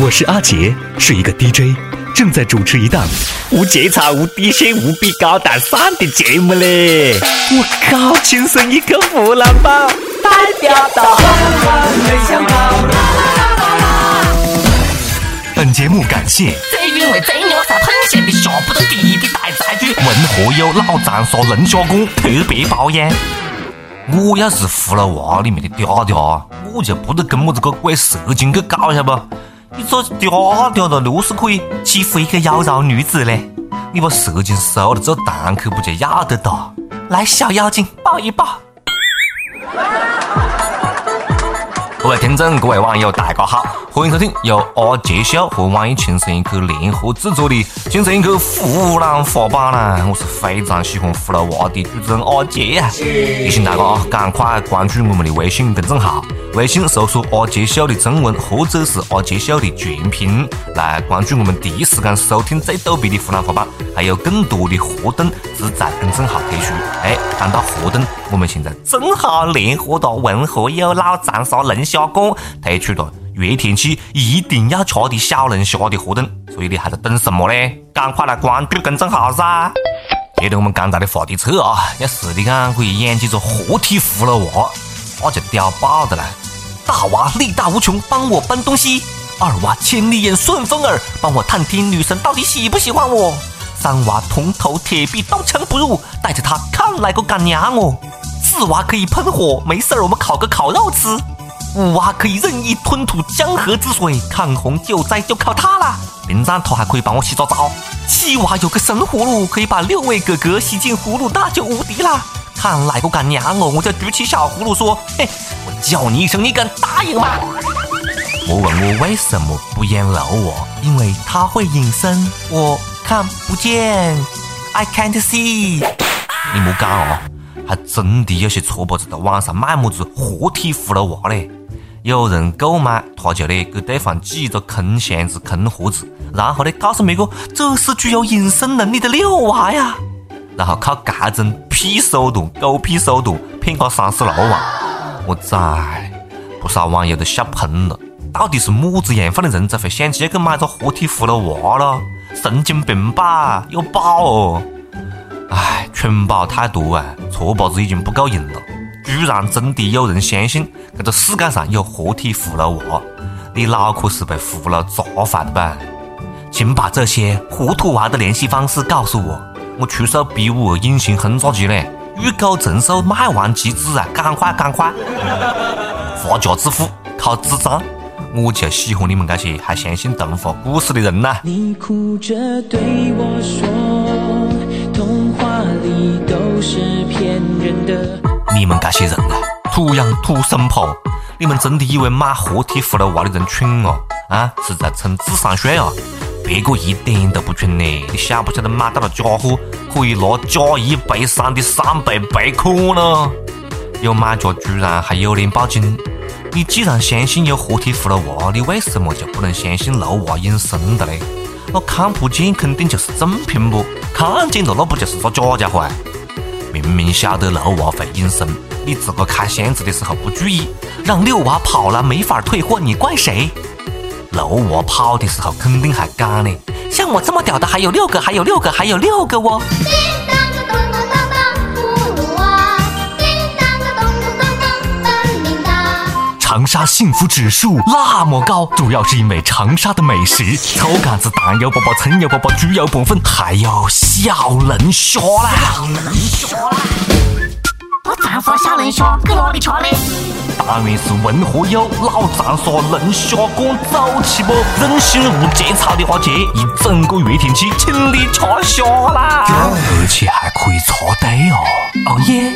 我是阿杰，是一个 DJ，正在主持一档无节操、无底线、无比高大上的节目嘞！我靠，亲生一个湖南宝，代表到，没想到。本节目感谢这韵味最牛啥喷咸的下不得地的大菜具，文和友老长沙龙虾馆特别包烟。我要是葫芦娃里面的嗲嗲，我就不得跟么子个鬼蛇精去搞，晓得不？你做嗲嗲了，又是可以欺负一个妖娆女子嘞。你把蛇精收了做堂客，不就要得到？来，小妖精抱一抱。各位听众，各位网友，大家好，欢迎收听由阿杰秀和网易轻声一刻联合制作的《轻声一刻湖南话版》啦！我是非常喜欢葫芦娃的主持人阿杰呀！提醒大家啊，赶快关注我们的微信公众号，微信搜索“阿杰秀”的中文或者是“阿杰秀”的全拼，来关注我们第一时间收听最逗逼的湖南话版，还有更多的活动只在公众号推出。哎，谈到活动，我们现在正好联合到文和友老长沙龙虾馆推出了热天气一定要吃的小龙虾的活动，所以你还在等什么嘞？赶快来关注公众号噻！接着我们刚才的话题测啊，要是你看可以演几只活体葫芦娃，那就屌爆的了。大娃力大无穷，帮我搬东西；二娃千里眼顺风耳，帮我探听女神到底喜不喜欢我；三娃铜头铁臂刀枪不入，带着他看哪个敢娘我；四娃可以喷火，没事儿我们烤个烤肉吃；五娃可以任意吞吐江河之水，抗洪救灾就靠它啦。另外，他还可以帮我洗澡澡。七娃有个神葫芦，可以把六位哥哥吸进葫芦，那就无敌啦。看哪个敢娘我，我就举起小葫芦说：“嘿，我叫你一声，你敢答应吗？”我问我为什么不演老娃，因为他会隐身，我看不见，I can't see。你莫讲哦，还真的有些戳包子在网上卖么子活体葫芦娃嘞。有人购买，他就嘞给对方寄一个空箱子、空盒子，然后嘞告诉每个这是具有隐身能力的六娃呀，然后靠这种屁手段、狗屁手段骗个三十六万。我在，不少网友都笑喷了。到底是么子样范的人才会想起要去买个活体葫芦娃了？神经病吧？有宝哦！唉，蠢宝太多啊，错包子已经不够用了。居然真的有人相信这个世界上有活体葫芦娃，你脑壳是被葫芦砸坏的吧？请把这些糊涂娃的联系方式告诉我，我出手 B 五隐形轰炸机嘞！预购承受卖完即止啊！赶快赶快！发家致富靠智障，我就喜欢你们这些还相信童话故事的人呐！你哭着对我说，童话里都是骗人的。你们这些人啊，土养土生婆！你们真的以为买活体葫芦娃的人蠢哦？啊，是在充智商税啊？别个一点都不蠢呢！你晓不晓得买到了假货可以拿假一赔三的三倍赔款呢？有买家居然还有脸报警！你既然相信有活体葫芦娃，你为什么就不能相信六娃隐身的呢？那看不见肯定就是正品不？看见了那不就是个假家伙啊？明明晓得六娃会隐身，你自个开箱子的时候不注意，让六娃跑了没法退货，你怪谁？六娃跑的时候肯定还干呢，像我这么屌的还有六个，还有六个，还有六个哦。叮当个咚咚当当，葫芦娃；叮当个咚咚当当，本领大。长沙幸福指数那么高，主要是因为长沙的美食：草杆子、蛋油粑粑、葱油粑粑、猪油拌粉，还有小龙虾啦。我长沙小龙虾搁哪里吃嘞？当然是文和友老长沙龙虾馆走起不？任性无节操的阿杰，一整个月天气请你吃虾啦，而且还可以插队哦。哦耶！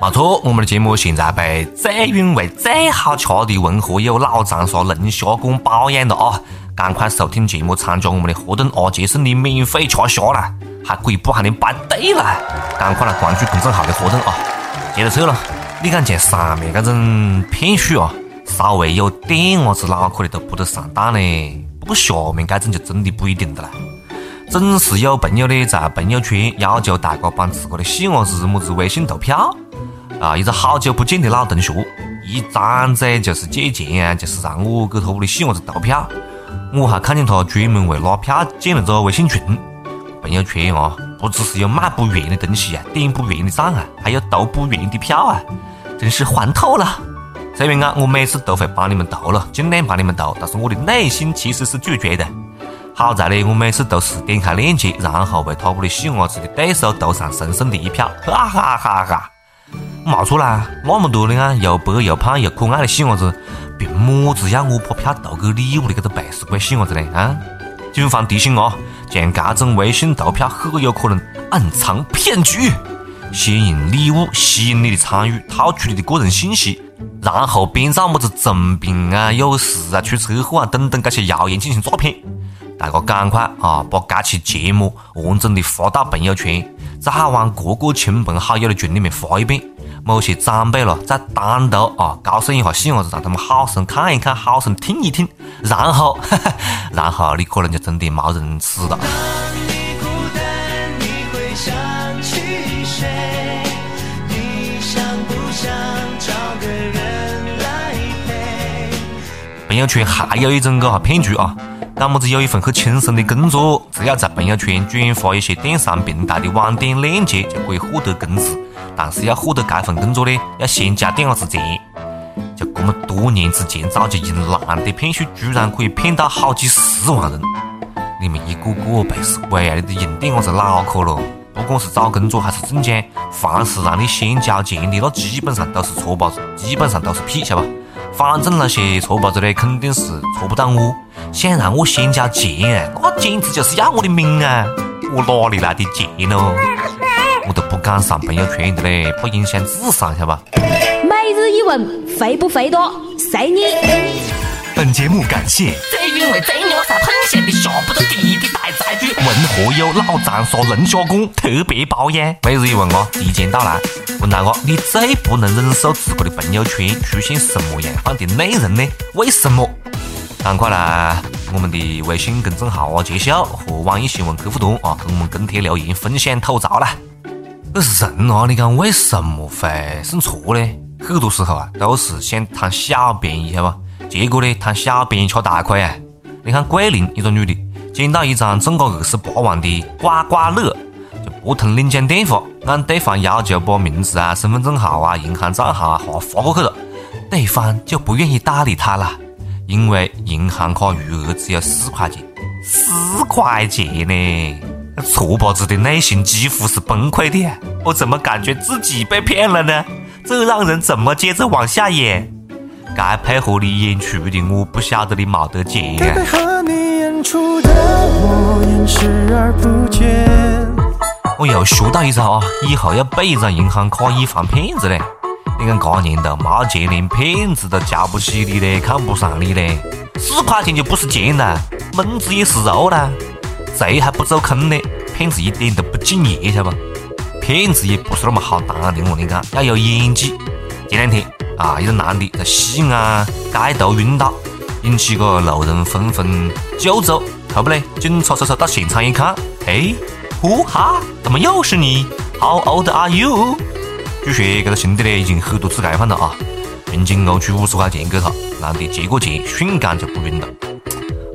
没错，我们的节目现在被最韵味、最好吃的文和友老长沙龙虾馆包养了啊！赶快收听节目，参加我们的活动，阿杰送你免费吃虾啦，还可以不喊你排队啦！赶快来关注公众号的活动啊！接着测了，你看像上面这种骗术啊，稍微有点伢子脑壳的都不得上当嘞。不过下面这种就真的不一定的啦。总是有朋友呢在朋友圈要求大家帮自个的细伢子么子微信投票啊，一个好久不见的老同学，一张嘴就是借钱啊，就是让我给他屋里细伢子投票。我还看见他专门为拉票建了个微信群。朋友圈啊，不只是有买不完的东西啊，点不完的赞啊，还有投不完的票啊，真是欢透了。虽然啊，我每次都会帮你们投了，尽量帮你们投，但是我的内心其实是拒绝的。好在呢，我每次都是点开链接，然后为他屋里细伢子的对手投上神圣的一票，哈哈哈哈！没错啦，那么多的啊，又白又胖又可爱的细伢子，凭么子要我把票投给你屋里这个背时鬼细伢子呢？啊！警方提醒啊，像这种微信投票很有可能暗藏骗局，先用礼物吸引你的参与，套取你的个人信息。然后编造么子重病啊、有事啊、出车祸啊等等这些谣言进行诈骗，大家赶快啊把这期节目完整的发到朋友圈，再往各个亲朋好友的群里面发一遍。某些长辈了再单独啊告诉一下细伢子，让他们好生看一看，好生听一听，然后，然后你可能就真的没人吃了。朋友圈还有一种个哈骗局啊，讲么子有一份很轻松的工作，只要在朋友圈转发一些电商平台的网店链接就可以获得工资，但是要获得这份工作呢，要先交点子钱。就这么多年之前早就用烂的骗术，居然可以骗到好几十万人！你们一个个背死鬼啊！你都用点子脑壳咯！不管是找工作还是中奖，凡是让你先交钱的，那基本上都是搓包子，基本上都是屁，晓得吧？反正那些搓把子的肯定是搓不到我，想让我先交钱，那简直就是要我的命啊！我哪里来的钱喽？我都不敢上朋友圈的嘞，怕影响智商，晓得吧？每日一问，肥不肥多？随你。本节目感谢最因为最牛才碰线的下不得地的大财主。文和友老长沙龙虾馆特别包养。每日一问啊，提前到来，问大家你最不能忍受自个的朋友圈出现什么样的内容呢？为什么？赶快来我们的微信公众号啊，揭晓和网易新闻客户端啊，跟我们跟帖留言分享吐槽啦。可是人啊，你讲为什么会认错呢？很多时候啊，都是想贪小便宜，晓得吧？结果呢，贪小便宜吃大亏啊！你看桂林一个女的捡到一张中价二十八万的刮刮乐，就拨通领奖电话，按对方要求把名字啊、身份证号啊、银行账号啊发发过去了，对方就不愿意搭理她了，因为银行卡余额只有四块钱，四块钱呢！矬把子的内心几乎是崩溃的，我怎么感觉自己被骗了呢？这让人怎么接着往下演？该配合你演出的，我不晓得你没得钱啊！我又学到一招啊，以后要备一张银行卡以防骗子嘞。你看这年头没钱，连骗子都瞧不起你嘞，看不上你嘞。四块钱就不是钱了，蚊子也是肉啦。贼还不走空呢，骗子一点都不敬业，晓得不？骗子也不是那么好当的，我跟你讲，要有演技。前两天。啊！一个男的在西安街头晕倒，引起个路人纷纷救助。后不嘞，警察叔叔到现场一看，哎，呼哈，怎么又是你？How old are you？据说这个兄弟呢已经很多次盖饭了啊！民警拿出五十块钱给他，男的接过钱，瞬间就不晕了。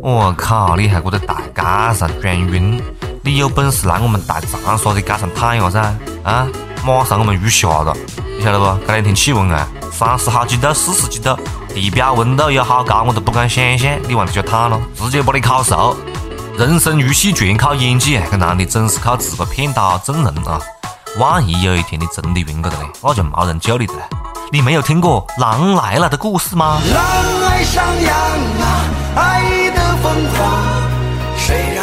我靠！你还搁在大街上装晕？你有本事来我们大长沙的街上躺一下噻！啊，马上我们雨下了，你晓得不？这两天气温啊！三十好几度，四十几度，地表温度有好高，我都不敢想象。你往底下躺了，直接把你烤熟。人生如戏，全靠演技。这男的真是靠自个骗到众人啊！万一有一天你真的晕过去了，那就没人救你了。你没有听过《狼来了》的故事吗？狼爱上羊啊，爱的疯狂，谁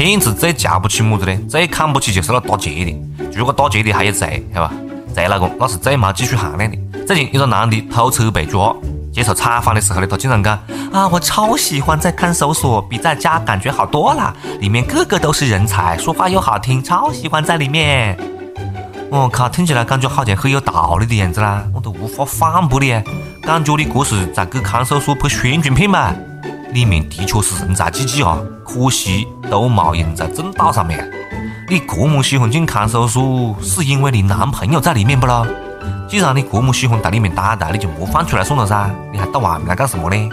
骗子最瞧不起么子呢？最看不起就是那打劫的。如果打劫的还有贼，晓得吧？贼那个那是最没技术含量的。最近一个男的偷车被抓，接受采访的时候呢，他竟然讲：啊，我超喜欢在看守所，比在家感觉好多了，里面个个都是人才，说话又好听，超喜欢在里面。我靠，听起来感觉好像很有道理的样子啦，我都无法反驳你，感觉你这是在给看守所拍宣传片嘛？里面的确是人才济济啊，可惜都没用在正道上面。你这么喜欢进看守所，是因为你男朋友在里面不咯？既然你这么喜欢在里面待着，你就莫放出来算了噻，你还到外面来干什么呢？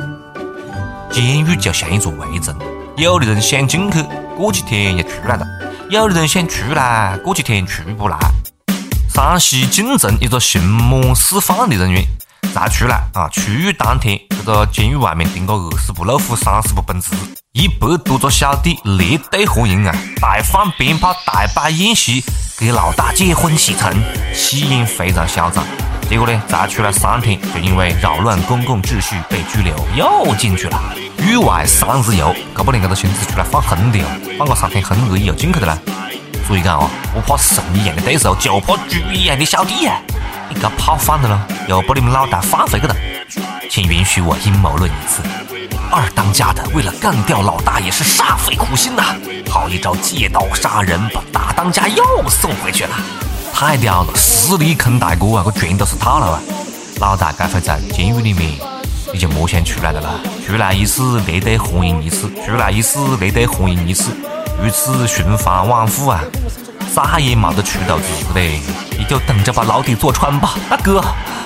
监狱就像一座围城，有的人想进去，过几天又出来了；有的人想出来，过几天出不来。山西晋城一个刑满释放的人员才出来啊，出狱当天，个监狱外面停个二十部路虎、三十部奔驰。一百多个小弟列队欢迎啊！大放鞭炮，大摆宴席，给老大结婚喜成，气焰非常嚣张。结果呢，才出来三天，就因为扰乱公共秩序被拘留，又进去了。狱外三日游，搞不定这个孙子出来放狠的哦，放个三天狠而已又进去的啦。所以讲哦，不怕神一样的对手，就怕猪一样的小弟呀！你这炮放的了，又把你们老大放回去了，请允许我阴谋论一次。二当家的为了干掉老大也是煞费苦心呐，好一招借刀杀人，把大当家又送回去了，太屌了！实力坑大哥啊，这全都是套路啊！老大该会在监狱里面，你就莫想出来的了，出来一次列队欢迎一次，出来一次列队欢迎一次，如此循环往复啊，再也没得出头之日嘞！你就等着把牢底坐穿吧，大哥。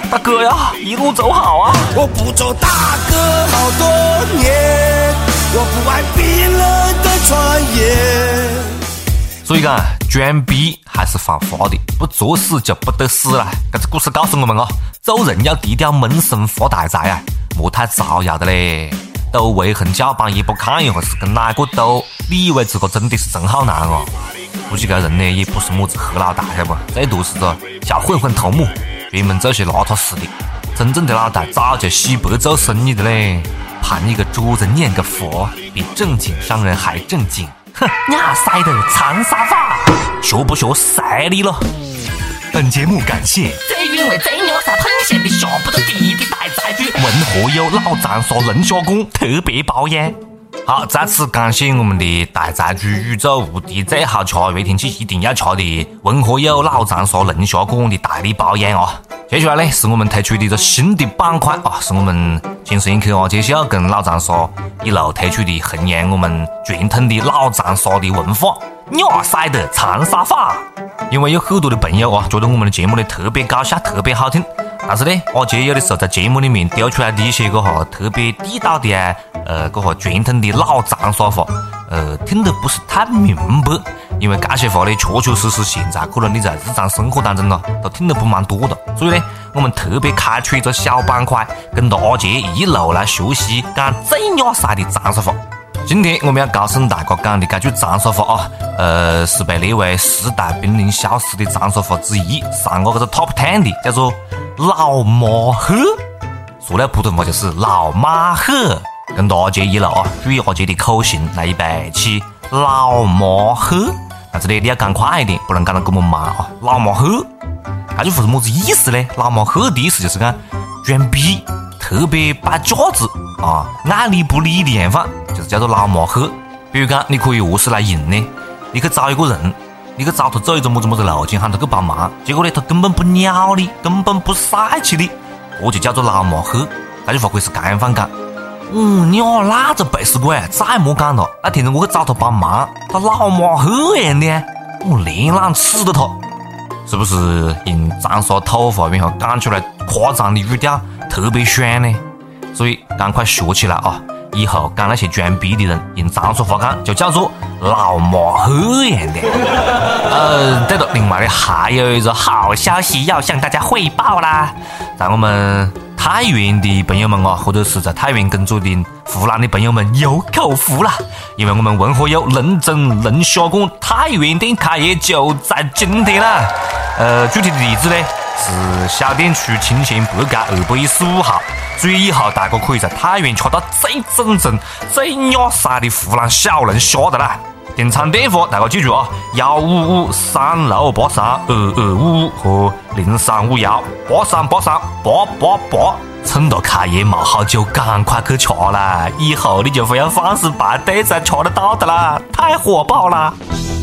大哥呀，一路走好啊！我不做大哥好多年，我不爱冰冷的传言。所以讲，装逼还是犯法的，不作死就不得死了。这个故事告诉我们哦，做人要低调，闷声发大财啊，莫太招摇的嘞。斗围横叫板也不看一下是跟哪个斗，你以为这个真的是真好难哦？估计这人呢也不是么子黑老大，晓得不？最多是个小混混头目。专门做些邋遢事的，真正的老大早就洗白做生意的嘞。盘一个桌子念个佛，比正经商人还正经。哼，亚塞的长沙话，学不学塞你了。本节目感谢这因为这鸟才碰线的下不得地的大宅主，文和友老长沙龙虾馆特别包养。好，再次感谢我们的大财主，宇宙无敌最好吃，热天气一定要吃的文和友老长沙龙虾馆的大力包养啊！接下来呢，是我们推出的一个新的板块啊，是我们轻声一刻啊，介绍跟老长沙一路推出的弘扬我们传统的老长沙的文化，亚塞的长沙话。因为有很多的朋友啊，觉得我们的节目呢特别搞笑，特别好听。但是呢，阿杰有的时候在节目里面丢出来的一些个哈特别地道的啊，呃，个哈传统的老长沙话，呃，听得不是太明白。因为这些话呢，确确实实现在可能你在日常生活当中咯，都听得不蛮多的。所以呢，我们特别开出一个小板块，跟着阿杰一路来学习讲最雅塞的长沙话。今天我们要告诉大家讲的这句长沙话啊，呃，是被列为十大濒临消失的长沙话之一，上过这个 top ten 的，叫做“老马赫”。说了普通话就是“老马赫”。跟大家一路啊，注意阿杰的口型，来一备起“老马赫”。但是呢，你要讲快一点，不能讲得这么慢啊！“老马赫”，这句话是么子意思呢？“老马赫”的意思就是讲装逼，特别摆架子啊，爱理不理的样范。就是叫做老马赫，比如讲，你可以何时来用呢？你去找一个人，你去找他走一个么子么子路径，喊他去帮忙，结果呢，他根本不鸟你，根本不帅气你，这就叫做老马赫。这句话可以是这样讲。哦，你啊，那个背时鬼，再莫讲了。那天我去找他帮忙，他老马赫样的，我连懒吃的他，是不是用长沙土话然后讲出来夸张的语调特别爽呢？所以赶快学起来啊！以后讲那些装逼的人，用长沙话讲就叫做老马赫样的。呃，对了，另外呢，还有一个好消息要向大家汇报啦，在我们太原的朋友们啊，或者是在太原工作的湖南的朋友们有口福啦，因为我们文和友龙镇龙虾馆太原店开业就在今天啦。呃，具体的地址呢是小店区清泉北街二百一十五号。所以以后大家可以在太原吃到最正宗、最雅塞的湖南小龙虾的啦。订餐电话大家记住啊，幺五五三六八三二二五五和零三五幺八三八三八八八。趁着开业没好久，赶快去吃啦！以后你就不要放肆排队才吃得到的啦，太火爆啦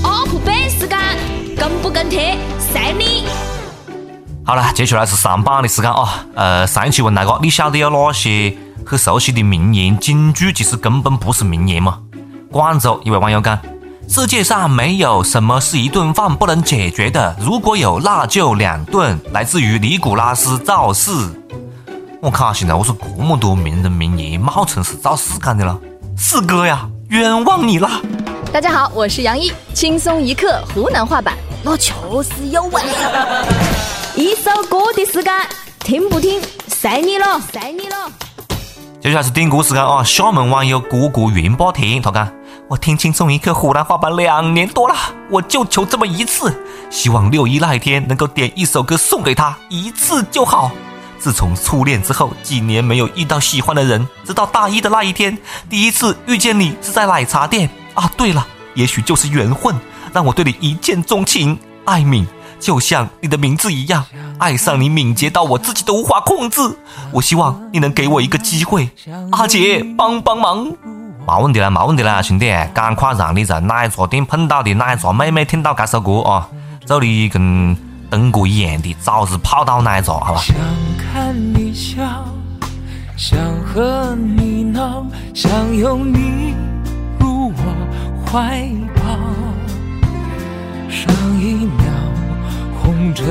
！UP 背时间，跟不跟贴，随你。好了，接下来是上榜的时间啊！呃，上一期问大家，你晓得有哪些很熟悉的名言警句，其实根本不是名言嘛？广州一位网友讲：“世界上没有什么是一顿饭不能解决的，如果有，那就两顿。来自于尼古拉斯赵四。我靠，现在我说这么多名人名言，冒充是赵四干的了。四哥呀，冤枉你了！大家好，我是杨一，轻松一刻湖南话版，我确实有味。一首歌的时间，听不听，随你了，随你了。接下来是点歌时间啊！厦门网友哥哥云霸天，他讲：我听轻松一刻湖南话版两年多了，我就求这么一次，希望六一那一天能够点一首歌送给他，一次就好。自从初恋之后，几年没有遇到喜欢的人，直到大一的那一天，第一次遇见你是在奶茶店啊！对了，也许就是缘分，让我对你一见钟情。艾敏，就像你的名字一样，爱上你敏捷到我自己都无法控制。我希望你能给我一个机会，阿杰帮帮忙。没问题了，没问题了，兄弟，赶快让你在奶茶店碰到的奶茶妹妹听到这首歌啊，祝你跟灯哥一样的早日泡到奶茶，好吧？想看你笑，想和你闹，想拥你入我怀抱。上一秒红着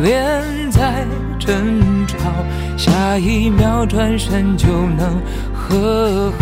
脸在争吵，下一秒转身就能和好。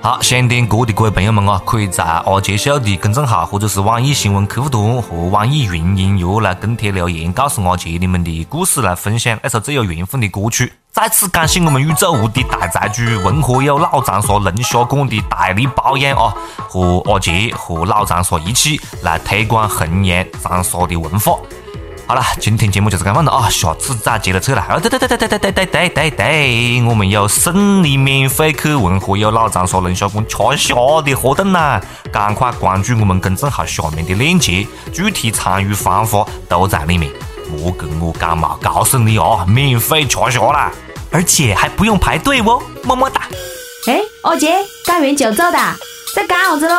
好，想点歌的各位朋友们啊，可以在阿杰秀的公众号或者是网易新闻客户端和网易云音乐来跟帖留言，告诉阿杰你们的故事，来分享那首最有缘分的歌曲。再次感谢我们宇宙无敌大财主文和友老长沙龙虾馆的大力包养啊，和阿杰和老长沙一起来推广弘扬长沙的文化。好了，今天节目就是这样了啊，下次再接着扯了。哦，对对对对对对对对对对对，我们有送你免费去文和友老长沙龙虾馆吃虾的活动啦！赶快关注我们公众号下面的链接，具体参与方法都在里面。莫跟我讲嘛，告诉你哦，免费吃虾啦，而且还不用排队哦，么么哒。哎，二姐，干完就走的，在干啥子喽？